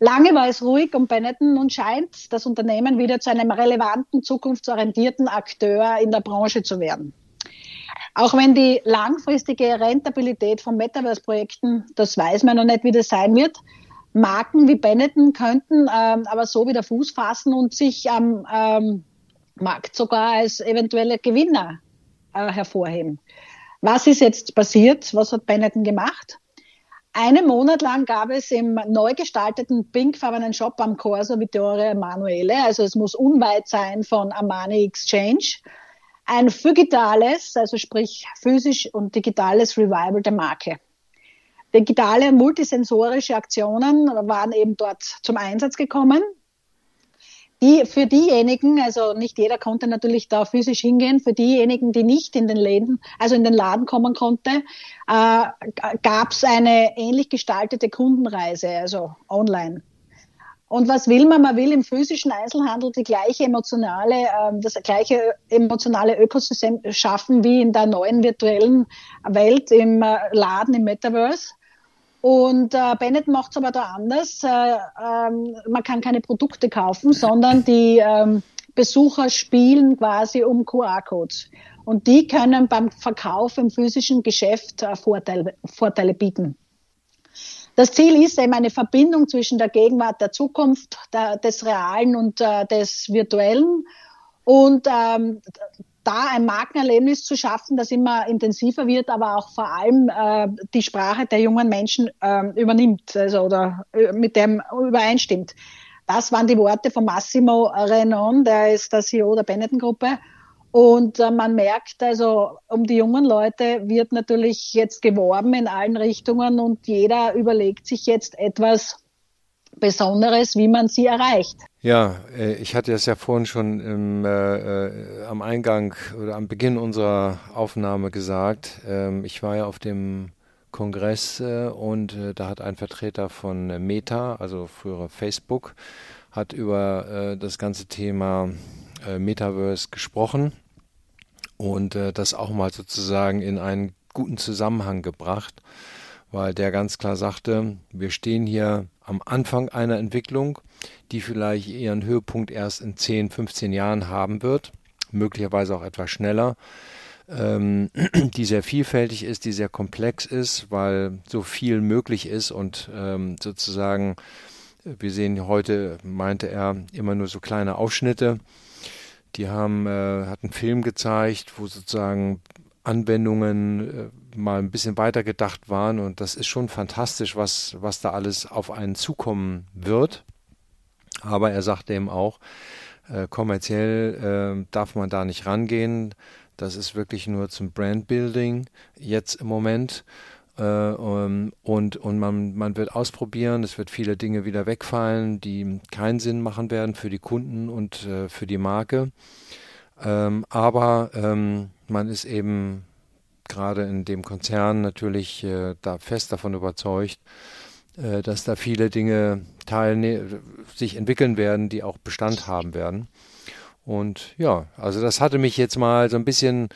Lange war es ruhig um Benetton und scheint das Unternehmen wieder zu einem relevanten, zukunftsorientierten Akteur in der Branche zu werden. Auch wenn die langfristige Rentabilität von Metaverse-Projekten, das weiß man noch nicht, wie das sein wird, Marken wie Benetton könnten ähm, aber so wieder Fuß fassen und sich am ähm, Markt sogar als eventuelle Gewinner äh, hervorheben. Was ist jetzt passiert? Was hat Benetton gemacht? Einen Monat lang gab es im neu gestalteten pinkfarbenen Shop am Corso Vittorio Emanuele, also es muss unweit sein von Armani Exchange, ein digitales, also sprich physisch und digitales Revival der Marke. Digitale multisensorische Aktionen waren eben dort zum Einsatz gekommen die, für diejenigen, also nicht jeder konnte natürlich da physisch hingehen, für diejenigen, die nicht in den Läden, also in den Laden kommen konnte, äh, gab es eine ähnlich gestaltete Kundenreise, also online. Und was will man? Man will im physischen Einzelhandel die gleiche emotionale, äh, das gleiche emotionale Ökosystem schaffen wie in der neuen virtuellen Welt im äh, Laden im Metaverse. Und äh, Bennett macht es aber da anders. Äh, ähm, man kann keine Produkte kaufen, sondern die ähm, Besucher spielen quasi um QR-Codes. Und die können beim Verkauf im physischen Geschäft äh, Vorteile, Vorteile bieten. Das Ziel ist eben eine Verbindung zwischen der Gegenwart, der Zukunft, der, des Realen und äh, des Virtuellen. Und ähm, da ein Markenerlebnis zu schaffen, das immer intensiver wird, aber auch vor allem äh, die Sprache der jungen Menschen äh, übernimmt also, oder äh, mit dem übereinstimmt. Das waren die Worte von Massimo Renon, der ist der CEO der Benetton-Gruppe. Und äh, man merkt also, um die jungen Leute wird natürlich jetzt geworben in allen Richtungen und jeder überlegt sich jetzt etwas Besonderes, wie man sie erreicht. Ja, äh, ich hatte es ja vorhin schon im, äh, äh, am Eingang oder am Beginn unserer Aufnahme gesagt. Ähm, ich war ja auf dem Kongress äh, und äh, da hat ein Vertreter von Meta, also früher Facebook, hat über äh, das ganze Thema Metaverse gesprochen und das auch mal sozusagen in einen guten Zusammenhang gebracht, weil der ganz klar sagte, wir stehen hier am Anfang einer Entwicklung die vielleicht ihren Höhepunkt erst in 10, 15 Jahren haben wird, möglicherweise auch etwas schneller, ähm, die sehr vielfältig ist, die sehr komplex ist, weil so viel möglich ist und ähm, sozusagen, wir sehen heute, meinte er, immer nur so kleine Ausschnitte. Die haben, äh, hat einen Film gezeigt, wo sozusagen Anwendungen äh, mal ein bisschen weiter gedacht waren und das ist schon fantastisch, was, was da alles auf einen zukommen wird. Aber er sagte eben auch, äh, kommerziell äh, darf man da nicht rangehen. Das ist wirklich nur zum Brandbuilding jetzt im Moment. Äh, um, und und man, man wird ausprobieren, es wird viele Dinge wieder wegfallen, die keinen Sinn machen werden für die Kunden und äh, für die Marke. Ähm, aber ähm, man ist eben gerade in dem Konzern natürlich äh, da fest davon überzeugt, äh, dass da viele Dinge sich entwickeln werden, die auch Bestand haben werden. Und ja, also das hatte mich jetzt mal so ein bisschen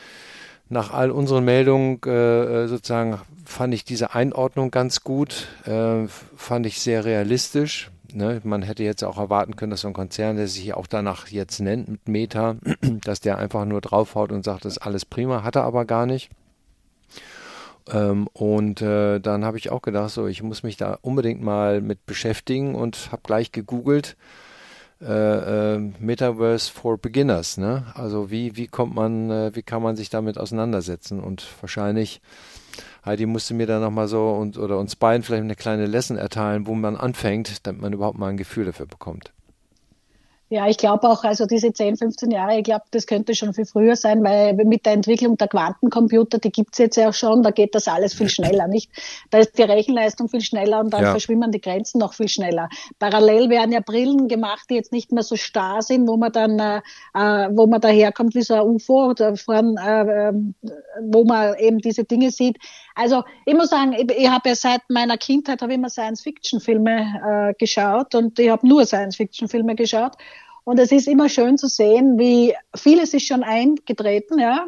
nach all unseren Meldungen äh, sozusagen fand ich diese Einordnung ganz gut, äh, fand ich sehr realistisch. Ne? Man hätte jetzt auch erwarten können, dass so ein Konzern, der sich auch danach jetzt nennt mit Meta, dass der einfach nur draufhaut und sagt, das ist alles prima, hat er aber gar nicht. Ähm, und äh, dann habe ich auch gedacht, so, ich muss mich da unbedingt mal mit beschäftigen und habe gleich gegoogelt. Äh, äh, Metaverse for Beginners, ne? Also wie, wie kommt man, äh, wie kann man sich damit auseinandersetzen? Und wahrscheinlich, Heidi musste mir da nochmal so und oder uns beiden vielleicht eine kleine Lesson erteilen, wo man anfängt, damit man überhaupt mal ein Gefühl dafür bekommt. Ja, ich glaube auch, also diese 10, 15 Jahre, ich glaube, das könnte schon viel früher sein, weil mit der Entwicklung der Quantencomputer, die gibt's jetzt ja auch schon, da geht das alles viel schneller, nicht? Da ist die Rechenleistung viel schneller und dann ja. verschwimmen die Grenzen noch viel schneller. Parallel werden ja Brillen gemacht, die jetzt nicht mehr so starr sind, wo man dann, äh, äh wo man daherkommt wie so ein UFO oder vorn, äh, ähm, wo man eben diese Dinge sieht. Also ich muss sagen, ich, ich habe ja seit meiner Kindheit habe immer Science-Fiction-Filme äh, geschaut und ich habe nur Science-Fiction-Filme geschaut. Und es ist immer schön zu sehen, wie vieles ist schon eingetreten, ja.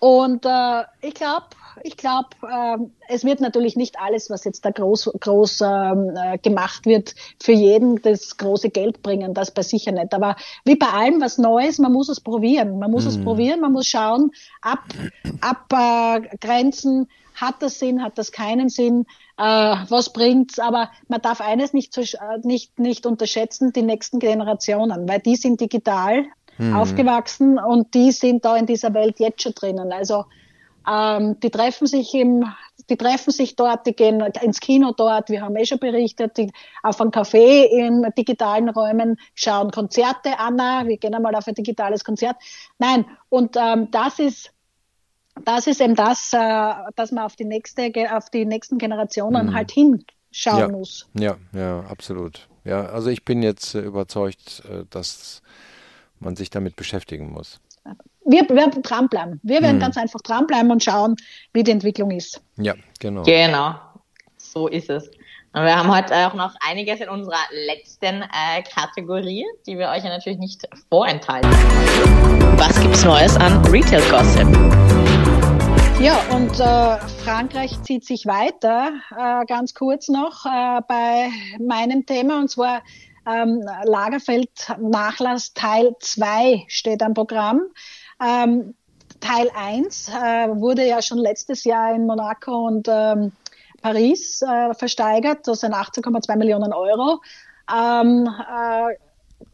Und äh, ich glaube, ich glaube, äh, es wird natürlich nicht alles, was jetzt da groß, groß ähm, äh, gemacht wird, für jeden das große Geld bringen, das bei sicher nicht. Aber wie bei allem was Neues, man muss es probieren. Man muss mm. es mhm. probieren, man muss schauen, ab, ab äh, Grenzen, hat das Sinn, hat das keinen Sinn, äh, was bringt's? Aber man darf eines nicht, äh, nicht, nicht unterschätzen, die nächsten Generationen, weil die sind digital mhm. aufgewachsen und die sind da in dieser Welt jetzt schon drinnen. Also ähm, die treffen sich im, die treffen sich dort, die gehen ins Kino dort, wir haben eh schon berichtet, die auf ein Café in digitalen Räumen, schauen Konzerte an, wir gehen einmal auf ein digitales Konzert. Nein, und ähm, das ist das ist eben das, äh, dass man auf die nächste, auf die nächsten Generationen mhm. halt hinschauen ja. muss. Ja, ja, absolut. Ja, also ich bin jetzt äh, überzeugt, äh, dass man sich damit beschäftigen muss. Wir werden dranbleiben. Wir werden mhm. ganz einfach dranbleiben und schauen, wie die Entwicklung ist. Ja, genau. Genau. So ist es. Und wir haben heute auch noch einiges in unserer letzten äh, Kategorie, die wir euch ja natürlich nicht vorenthalten. Was gibt's Neues an Retail Gossip? Ja, und äh, Frankreich zieht sich weiter. Äh, ganz kurz noch äh, bei meinem Thema, und zwar ähm, Lagerfeld Nachlass Teil 2 steht am Programm. Ähm, Teil 1 äh, wurde ja schon letztes Jahr in Monaco und ähm, Paris äh, versteigert. Das sind 18,2 Millionen Euro. Ähm, äh,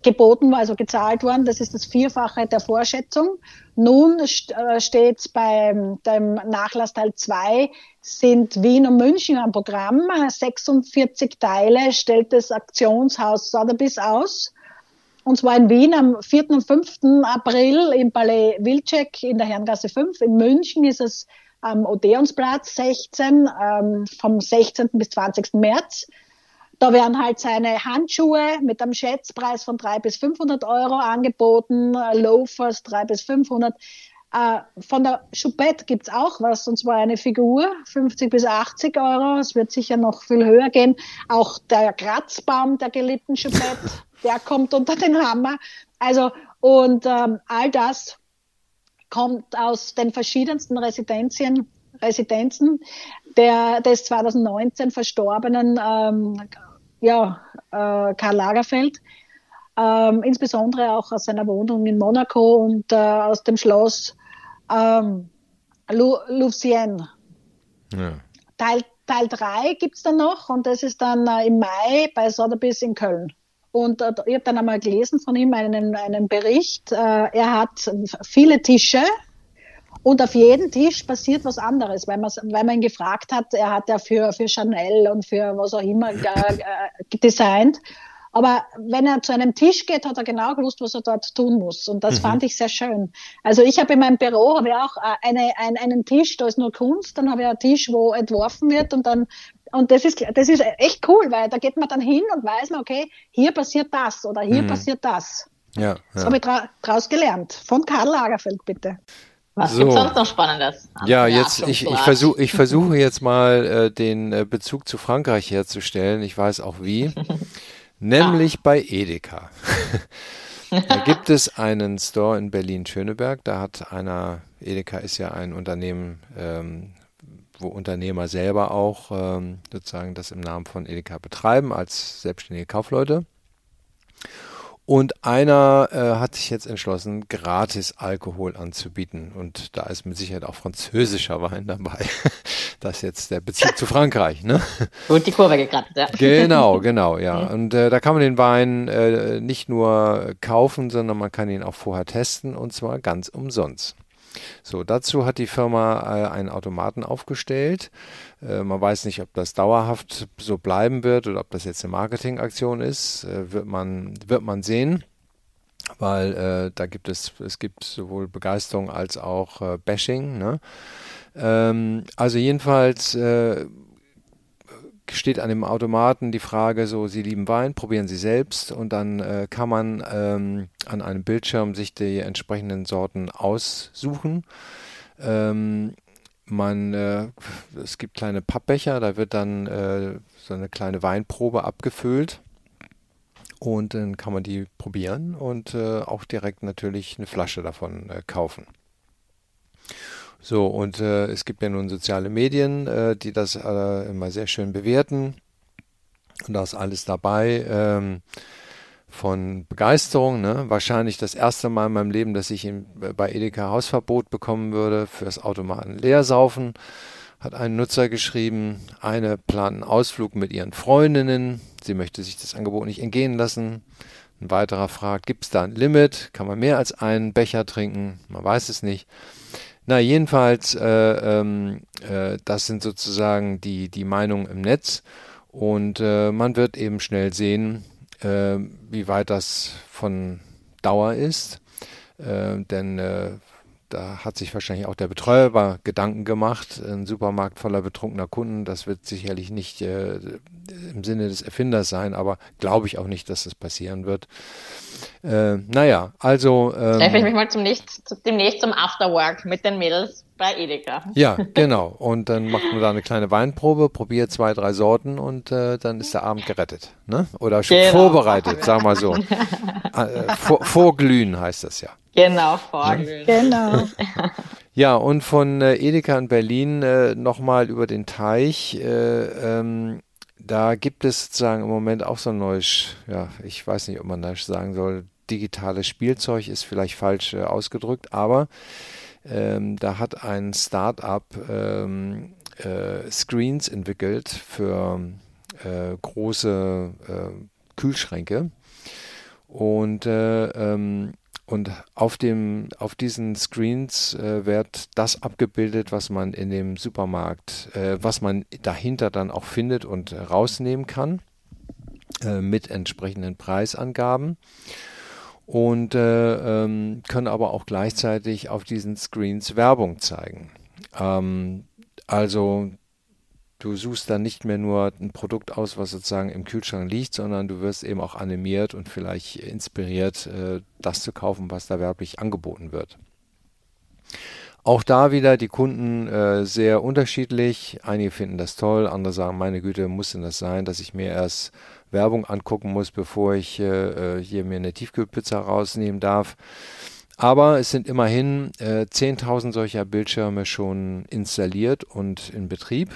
geboten, also gezahlt worden. Das ist das Vierfache der Vorschätzung. Nun st äh, steht beim dem Nachlass Teil 2 sind Wien und München am Programm. 46 Teile stellt das Aktionshaus Sotheby's aus. Und zwar in Wien am 4. und 5. April im Palais Wilczek in der Herrengasse 5. In München ist es am Odeonsplatz 16 ähm, vom 16. bis 20. März. Da werden halt seine Handschuhe mit einem Schätzpreis von 300 bis 500 Euro angeboten, Loafers 300 bis 500. Äh, von der Choupette gibt's auch was, und zwar eine Figur, 50 bis 80 Euro. Es wird sicher noch viel höher gehen. Auch der Kratzbaum der geliebten Choupette, der kommt unter den Hammer. Also, und ähm, all das kommt aus den verschiedensten Residenzien, Residenzen der des 2019 verstorbenen ähm, ja, äh, Karl Lagerfeld, ähm, insbesondere auch aus seiner Wohnung in Monaco und äh, aus dem Schloss ähm, Louvciennes. Ja. Teil, Teil 3 gibt's dann noch und das ist dann äh, im Mai bei Sotheby's in Köln. Und äh, ich habe dann einmal gelesen von ihm einen, einen Bericht. Äh, er hat viele Tische und auf jedem Tisch passiert was anderes, weil man, weil man ihn gefragt hat, er hat ja für, für Chanel und für was auch immer äh, designt. Aber wenn er zu einem Tisch geht, hat er genau gewusst, was er dort tun muss. Und das mhm. fand ich sehr schön. Also ich habe in meinem Büro habe ich auch äh, eine, ein, einen Tisch, da ist nur Kunst, dann habe ich einen Tisch, wo entworfen wird und dann und das ist, das ist echt cool, weil da geht man dann hin und weiß man, okay, hier passiert das oder hier mhm. passiert das. Ja, ja. Das habe ich daraus gelernt. Von Karl Lagerfeld, bitte. Was so. gibt's sonst noch Spannendes? Ja, jetzt ich, ich versuche ich versuche jetzt mal äh, den äh, Bezug zu Frankreich herzustellen. Ich weiß auch wie. Nämlich ah. bei Edeka. da gibt es einen Store in Berlin-Schöneberg. Da hat einer, Edeka ist ja ein Unternehmen, ähm, wo Unternehmer selber auch ähm, sozusagen das im Namen von Edeka betreiben als selbstständige Kaufleute. Und einer äh, hat sich jetzt entschlossen, gratis Alkohol anzubieten. Und da ist mit Sicherheit auch französischer Wein dabei. Das ist jetzt der Bezug zu Frankreich, ne? Gut die Kurve gekratzt, ja. Genau, genau, ja. Und äh, da kann man den Wein äh, nicht nur kaufen, sondern man kann ihn auch vorher testen und zwar ganz umsonst. So, dazu hat die Firma äh, einen Automaten aufgestellt. Äh, man weiß nicht, ob das dauerhaft so bleiben wird oder ob das jetzt eine Marketingaktion ist. Äh, wird, man, wird man sehen weil äh, da gibt es, es gibt sowohl Begeisterung als auch äh, Bashing. Ne? Ähm, also jedenfalls steht an dem Automaten die Frage so, Sie lieben Wein, probieren Sie selbst und dann äh, kann man ähm, an einem Bildschirm sich die entsprechenden Sorten aussuchen. Ähm, man, äh, es gibt kleine Pappbecher, da wird dann äh, so eine kleine Weinprobe abgefüllt und dann kann man die probieren und äh, auch direkt natürlich eine Flasche davon äh, kaufen. So, und äh, es gibt ja nun soziale Medien, äh, die das äh, immer sehr schön bewerten. Und da ist alles dabei. Ähm, von Begeisterung. Ne? Wahrscheinlich das erste Mal in meinem Leben, dass ich bei Edeka Hausverbot bekommen würde fürs Automaten leersaufen. Hat ein Nutzer geschrieben, eine plant einen Ausflug mit ihren Freundinnen. Sie möchte sich das Angebot nicht entgehen lassen. Ein weiterer fragt, gibt es da ein Limit? Kann man mehr als einen Becher trinken? Man weiß es nicht. Na, jedenfalls, äh, ähm, äh, das sind sozusagen die, die Meinungen im Netz und äh, man wird eben schnell sehen, äh, wie weit das von Dauer ist. Äh, denn äh, da hat sich wahrscheinlich auch der Betreuer Gedanken gemacht. Ein Supermarkt voller betrunkener Kunden, das wird sicherlich nicht äh, im Sinne des Erfinders sein, aber glaube ich auch nicht, dass das passieren wird. Äh, naja, also. Ähm, Treffe ich mich mal zum nächst, demnächst zum Afterwork mit den Mädels bei Edeka. Ja, genau. Und dann macht man da eine kleine Weinprobe, probiert zwei, drei Sorten und äh, dann ist der Abend gerettet. Ne? Oder schon genau. vorbereitet, sagen wir so. äh, vor, vorglühen heißt das ja. Genau, vorglühen. Genau. Ja, und von äh, Edeka in Berlin äh, nochmal über den Teich. Äh, ähm, da gibt es sozusagen im Moment auch so ein neues, ja, ich weiß nicht, ob man das sagen soll, digitales Spielzeug ist vielleicht falsch äh, ausgedrückt, aber ähm, da hat ein Start-up ähm, äh, Screens entwickelt für äh, große äh, Kühlschränke und äh, ähm, und auf, dem, auf diesen Screens äh, wird das abgebildet, was man in dem Supermarkt, äh, was man dahinter dann auch findet und rausnehmen kann, mit entsprechenden Preisangaben. Und äh, ähm, können aber auch gleichzeitig auf diesen Screens Werbung zeigen. Ähm, also du suchst dann nicht mehr nur ein Produkt aus, was sozusagen im Kühlschrank liegt, sondern du wirst eben auch animiert und vielleicht inspiriert, äh, das zu kaufen, was da werblich angeboten wird. Auch da wieder die Kunden äh, sehr unterschiedlich. Einige finden das toll, andere sagen, meine Güte, muss denn das sein, dass ich mir erst Werbung angucken muss, bevor ich äh, äh hier mir eine Tiefkühlpizza rausnehmen darf. Aber es sind immerhin äh, 10.000 solcher Bildschirme schon installiert und in Betrieb.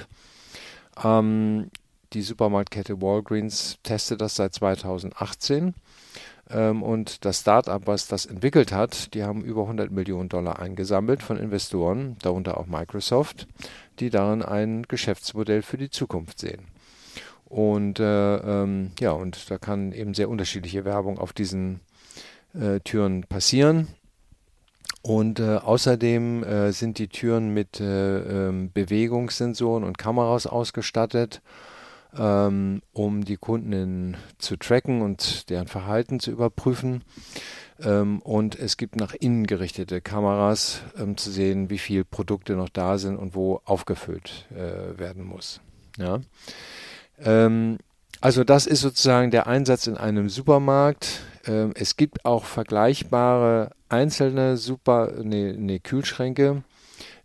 Ähm, die Supermarktkette Walgreens testet das seit 2018. Ähm, und das Startup, was das entwickelt hat, die haben über 100 Millionen Dollar eingesammelt von Investoren, darunter auch Microsoft, die darin ein Geschäftsmodell für die Zukunft sehen. Und äh, ähm, ja, und da kann eben sehr unterschiedliche Werbung auf diesen äh, Türen passieren. Und äh, außerdem äh, sind die Türen mit äh, ähm, Bewegungssensoren und Kameras ausgestattet, ähm, um die Kunden in, zu tracken und deren Verhalten zu überprüfen. Ähm, und es gibt nach innen gerichtete Kameras, zu sehen, wie viele Produkte noch da sind und wo aufgefüllt äh, werden muss. Ja. Ähm, also das ist sozusagen der Einsatz in einem Supermarkt. Ähm, es gibt auch vergleichbare einzelne Super, nee, nee, Kühlschränke,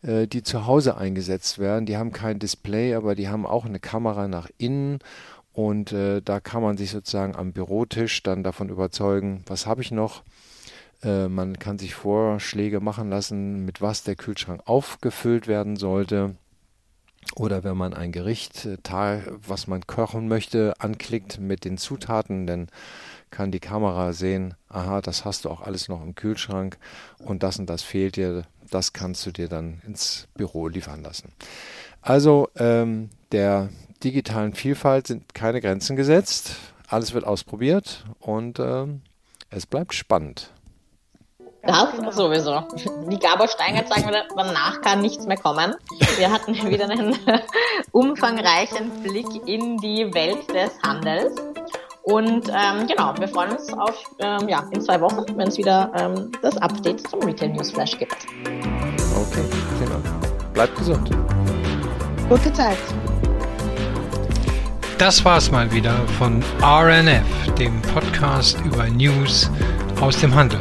äh, die zu Hause eingesetzt werden. Die haben kein Display, aber die haben auch eine Kamera nach innen. Und äh, da kann man sich sozusagen am Bürotisch dann davon überzeugen, was habe ich noch. Äh, man kann sich Vorschläge machen lassen, mit was der Kühlschrank aufgefüllt werden sollte. Oder wenn man ein Gericht, äh, was man kochen möchte, anklickt mit den Zutaten, dann kann die Kamera sehen, aha, das hast du auch alles noch im Kühlschrank und das und das fehlt dir, das kannst du dir dann ins Büro liefern lassen. Also ähm, der digitalen Vielfalt sind keine Grenzen gesetzt, alles wird ausprobiert und ähm, es bleibt spannend. Das genau. sowieso. Wie Gabor Steingart sagen würde, danach kann nichts mehr kommen. Wir hatten wieder einen umfangreichen Blick in die Welt des Handels. Und ähm, genau, wir freuen uns auf ähm, ja, in zwei Wochen, wenn es wieder ähm, das Update zum Retail News Flash gibt. Okay, prima. Bleibt gesund. Gute Zeit. Das war's mal wieder von RNF, dem Podcast über News aus dem Handel.